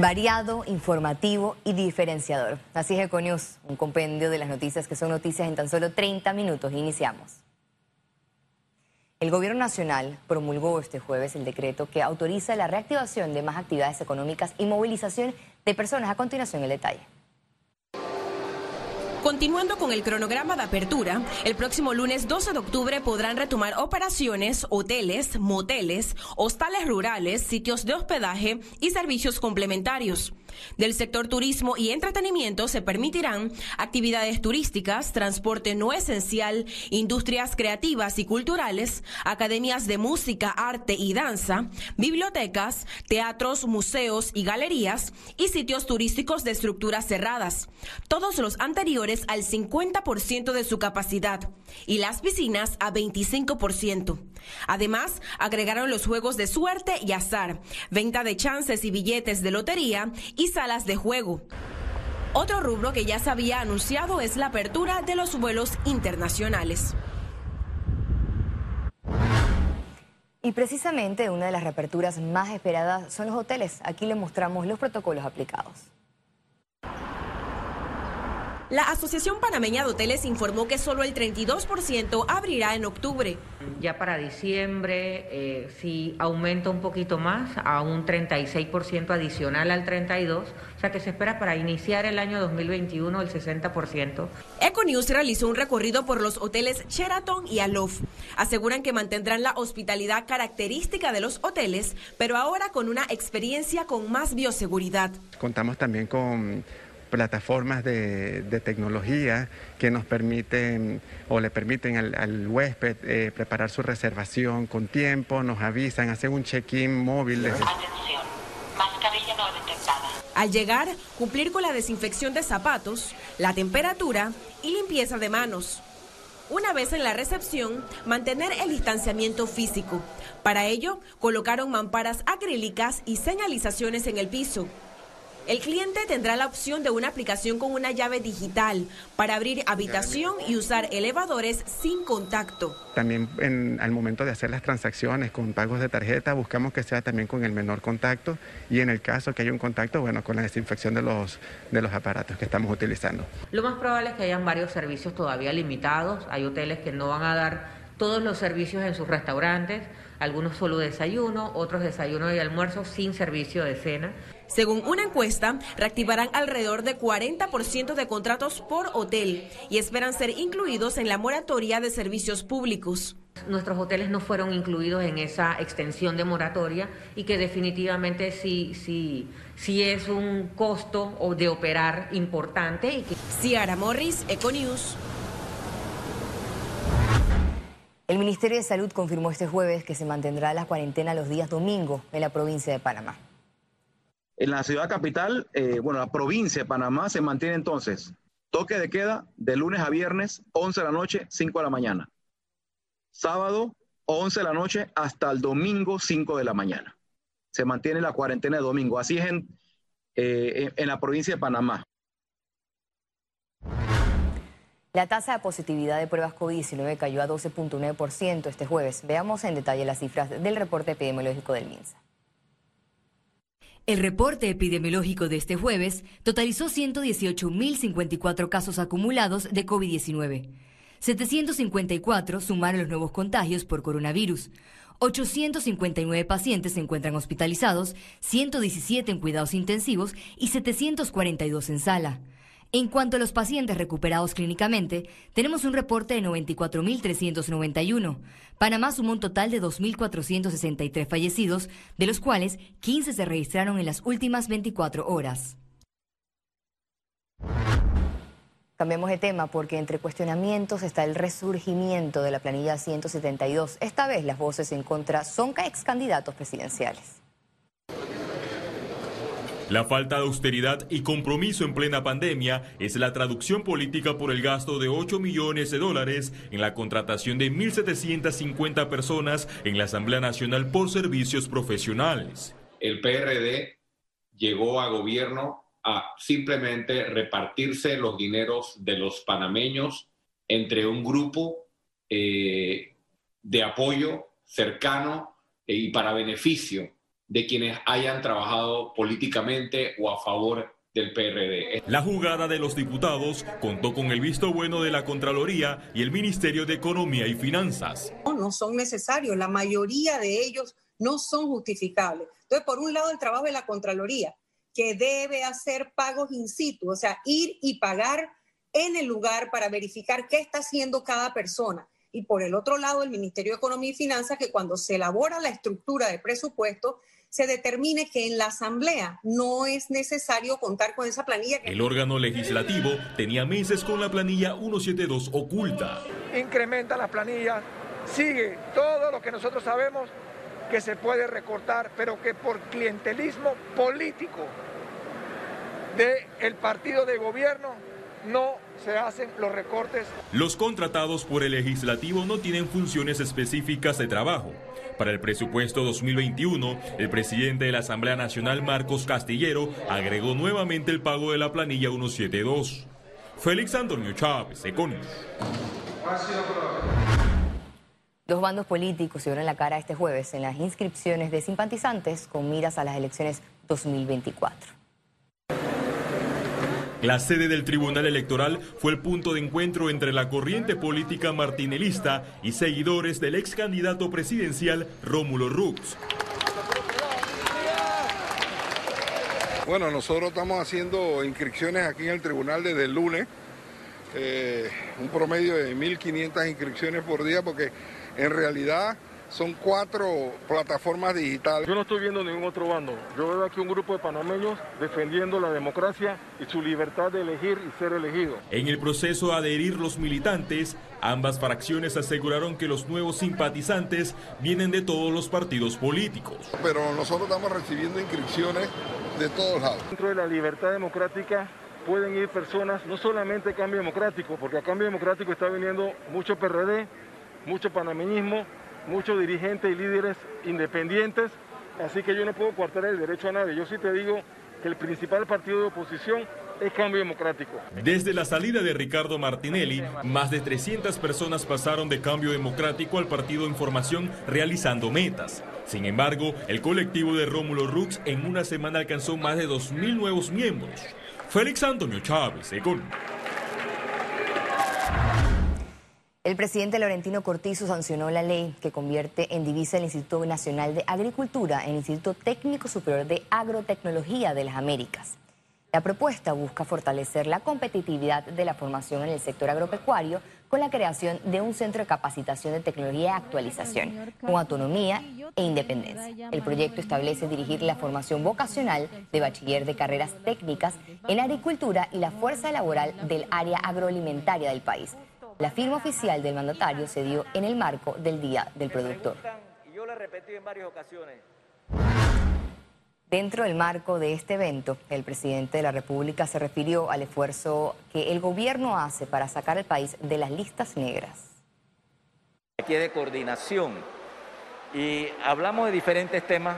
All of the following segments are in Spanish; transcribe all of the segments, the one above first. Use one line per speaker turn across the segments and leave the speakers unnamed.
Variado, informativo y diferenciador. Así es Econius, un compendio de las noticias que son noticias en tan solo 30 minutos. Iniciamos. El Gobierno Nacional promulgó este jueves el decreto que autoriza la reactivación de más actividades económicas y movilización de personas. A continuación, el detalle.
Continuando con el cronograma de apertura, el próximo lunes 12 de octubre podrán retomar operaciones, hoteles, moteles, hostales rurales, sitios de hospedaje y servicios complementarios. Del sector turismo y entretenimiento se permitirán actividades turísticas, transporte no esencial, industrias creativas y culturales, academias de música, arte y danza, bibliotecas, teatros, museos y galerías y sitios turísticos de estructuras cerradas. Todos los anteriores al 50% de su capacidad y las piscinas a 25%. Además, agregaron los juegos de suerte y azar, venta de chances y billetes de lotería y salas de juego. Otro rubro que ya se había anunciado es la apertura de los vuelos internacionales.
Y precisamente una de las reaperturas más esperadas son los hoteles. Aquí le mostramos los protocolos aplicados.
La Asociación Panameña de Hoteles informó que solo el 32% abrirá en octubre.
Ya para diciembre, eh, si aumenta un poquito más, a un 36% adicional al 32%, o sea que se espera para iniciar el año 2021 el 60%.
Econews realizó un recorrido por los hoteles Sheraton y Alof. Aseguran que mantendrán la hospitalidad característica de los hoteles, pero ahora con una experiencia con más bioseguridad.
Contamos también con plataformas de, tecnología que nos permiten o le permiten al, huésped eh, preparar su reservación con tiempo, nos avisan, hacen un check-in móvil. Atención,
mascarilla no detectada. Al llegar, cumplir con la desinfección de zapatos, la temperatura y limpieza de manos. Una vez en la recepción, mantener el distanciamiento físico. Para ello, colocaron mamparas acrílicas y señalizaciones en el piso. El cliente tendrá la opción de una aplicación con una llave digital para abrir habitación y usar elevadores sin contacto.
También al momento de hacer las transacciones con pagos de tarjeta buscamos que sea también con el menor contacto y en el caso que haya un contacto, bueno, con la desinfección de los, de los aparatos que estamos utilizando.
Lo más probable es que hayan varios servicios todavía limitados. Hay hoteles que no van a dar todos los servicios en sus restaurantes, algunos solo desayuno, otros desayuno y almuerzo sin servicio de cena.
Según una encuesta, reactivarán alrededor de 40% de contratos por hotel y esperan ser incluidos en la moratoria de servicios públicos.
Nuestros hoteles no fueron incluidos en esa extensión de moratoria y que definitivamente sí, sí, sí es un costo de operar importante.
Ciara Morris, Econews.
El Ministerio de Salud confirmó este jueves que se mantendrá la cuarentena los días domingo en la provincia de Panamá.
En la ciudad capital, eh, bueno, la provincia de Panamá se mantiene entonces toque de queda de lunes a viernes, 11 de la noche, 5 de la mañana. Sábado, 11 de la noche hasta el domingo, 5 de la mañana. Se mantiene la cuarentena de domingo. Así es en, eh, en la provincia de Panamá.
La tasa de positividad de pruebas COVID-19 cayó a 12.9% este jueves. Veamos en detalle las cifras del reporte epidemiológico del MINSA.
El reporte epidemiológico de este jueves totalizó 118.054 casos acumulados de COVID-19. 754 sumaron los nuevos contagios por coronavirus. 859 pacientes se encuentran hospitalizados, 117 en cuidados intensivos y 742 en sala. En cuanto a los pacientes recuperados clínicamente, tenemos un reporte de 94.391. Panamá sumó un total de 2.463 fallecidos, de los cuales 15 se registraron en las últimas 24 horas.
Cambiemos de tema porque entre cuestionamientos está el resurgimiento de la planilla 172. Esta vez las voces en contra son ex candidatos presidenciales.
La falta de austeridad y compromiso en plena pandemia es la traducción política por el gasto de 8 millones de dólares en la contratación de 1.750 personas en la Asamblea Nacional por servicios profesionales.
El PRD llegó a gobierno a simplemente repartirse los dineros de los panameños entre un grupo eh, de apoyo cercano y para beneficio de quienes hayan trabajado políticamente o a favor del PRD.
La jugada de los diputados contó con el visto bueno de la Contraloría y el Ministerio de Economía y Finanzas.
No, no son necesarios, la mayoría de ellos no son justificables. Entonces, por un lado, el trabajo de la Contraloría, que debe hacer pagos in situ, o sea, ir y pagar en el lugar para verificar qué está haciendo cada persona. Y por el otro lado, el Ministerio de Economía y Finanzas, que cuando se elabora la estructura de presupuesto, se determine que en la Asamblea no es necesario contar con esa planilla.
El órgano legislativo tenía meses con la planilla 172 oculta.
Incrementa la planilla, sigue todo lo que nosotros sabemos que se puede recortar, pero que por clientelismo político del partido de gobierno no se hacen los recortes.
Los contratados por el legislativo no tienen funciones específicas de trabajo. Para el presupuesto 2021, el presidente de la Asamblea Nacional, Marcos Castillero, agregó nuevamente el pago de la planilla 172. Félix Antonio Chávez, Econius.
Dos bandos políticos se dieron la cara este jueves en las inscripciones de simpatizantes con miras a las elecciones 2024.
La sede del Tribunal Electoral fue el punto de encuentro entre la corriente política martinelista y seguidores del ex candidato presidencial Rómulo Rux.
Bueno, nosotros estamos haciendo inscripciones aquí en el tribunal desde el lunes, eh, un promedio de 1.500 inscripciones por día, porque en realidad son cuatro plataformas digitales.
Yo no estoy viendo ningún otro bando. Yo veo aquí un grupo de panameños defendiendo la democracia y su libertad de elegir y ser elegido.
En el proceso de adherir los militantes, ambas fracciones aseguraron que los nuevos simpatizantes vienen de todos los partidos políticos.
Pero nosotros estamos recibiendo inscripciones de todos lados.
Dentro de la libertad democrática pueden ir personas, no solamente Cambio Democrático, porque a Cambio Democrático está viniendo mucho PRD, mucho panameñismo, muchos dirigentes y líderes independientes, así que yo no puedo coartar el derecho a nadie. Yo sí te digo que el principal partido de oposición es Cambio Democrático.
Desde la salida de Ricardo Martinelli, más de 300 personas pasaron de Cambio Democrático al Partido Información realizando metas. Sin embargo, el colectivo de Rómulo Rux en una semana alcanzó más de 2.000 nuevos miembros. Félix Antonio Chávez, Econ.
El presidente Laurentino Cortizo sancionó la ley que convierte en divisa el Instituto Nacional de Agricultura en Instituto Técnico Superior de Agrotecnología de las Américas. La propuesta busca fortalecer la competitividad de la formación en el sector agropecuario con la creación de un centro de capacitación de tecnología y actualización, con autonomía e independencia. El proyecto establece dirigir la formación vocacional de bachiller de carreras técnicas en agricultura y la fuerza laboral del área agroalimentaria del país la firma oficial del mandatario se dio en el marco del Día del Productor. Yo lo repetí en varias ocasiones. Dentro del marco de este evento, el presidente de la República se refirió al esfuerzo que el gobierno hace para sacar al país de las listas negras.
Aquí de coordinación y hablamos de diferentes temas,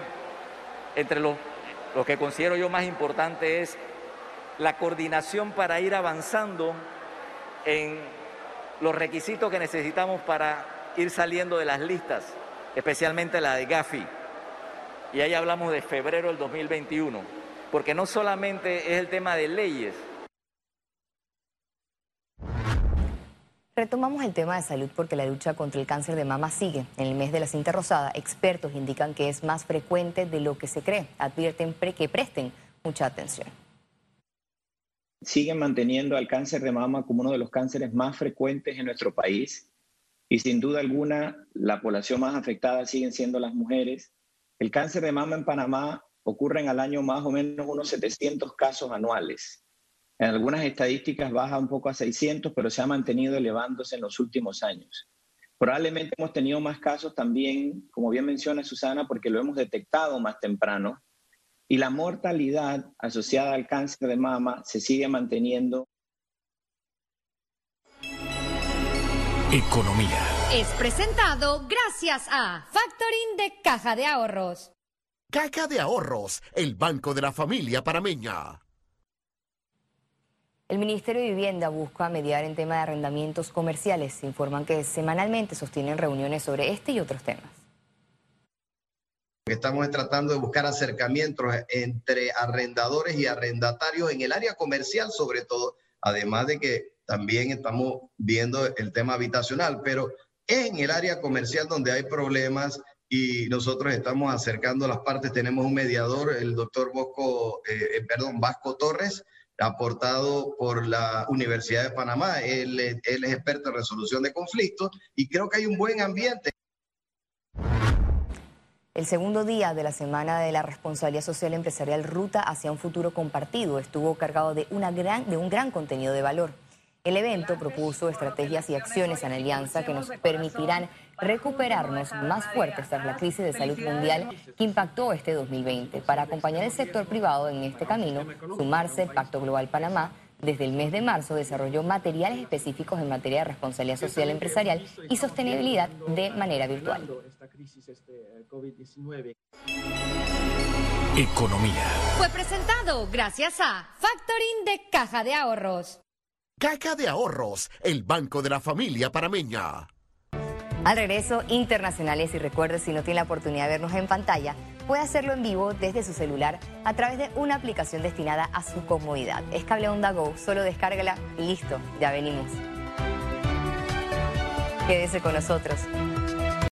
entre los, lo que considero yo más importante es la coordinación para ir avanzando en los requisitos que necesitamos para ir saliendo de las listas, especialmente la de Gafi. Y ahí hablamos de febrero del 2021, porque no solamente es el tema de leyes.
Retomamos el tema de salud porque la lucha contra el cáncer de mama sigue. En el mes de la cinta rosada, expertos indican que es más frecuente de lo que se cree. Advierten que presten mucha atención
siguen manteniendo al cáncer de mama como uno de los cánceres más frecuentes en nuestro país y sin duda alguna la población más afectada siguen siendo las mujeres. El cáncer de mama en Panamá ocurre en al año más o menos unos 700 casos anuales. En algunas estadísticas baja un poco a 600, pero se ha mantenido elevándose en los últimos años. Probablemente hemos tenido más casos también, como bien menciona Susana, porque lo hemos detectado más temprano y la mortalidad asociada al cáncer de mama se sigue manteniendo.
Economía.
Es presentado gracias a Factoring de Caja de Ahorros.
Caja de Ahorros, el banco de la familia parameña.
El Ministerio de Vivienda busca mediar en tema de arrendamientos comerciales. Informan que semanalmente sostienen reuniones sobre este y otros temas.
Que estamos tratando de buscar acercamientos entre arrendadores y arrendatarios en el área comercial sobre todo, además de que también estamos viendo el tema habitacional, pero en el área comercial donde hay problemas y nosotros estamos acercando las partes. Tenemos un mediador, el doctor Bosco, eh, eh, perdón, Vasco Torres, aportado por la Universidad de Panamá. Él, él es experto en resolución de conflictos y creo que hay un buen ambiente.
El segundo día de la Semana de la Responsabilidad Social Empresarial Ruta hacia un futuro compartido estuvo cargado de, un gran contenido de valor. El evento propuso estrategias y acciones en alianza que nos permitirán recuperarnos más fuertes tras la crisis de salud mundial que impactó este 2020. Para acompañar al sector privado en este camino, sumarse el Pacto Global Panamá desde el mes de marzo desarrolló materiales específicos en materia de responsabilidad social empresarial y sostenibilidad de manera virtual.
Economía.
Fue presentado gracias a Factoring de Caja de Ahorros.
Caja de Ahorros, el banco de la familia parameña.
Al regreso, internacionales y recuerde si no tiene la oportunidad de vernos en pantalla, puede hacerlo en vivo desde su celular a través de una aplicación destinada a su comodidad. Es Cable Onda Go, solo descárgala y listo, ya venimos. Quédese con nosotros.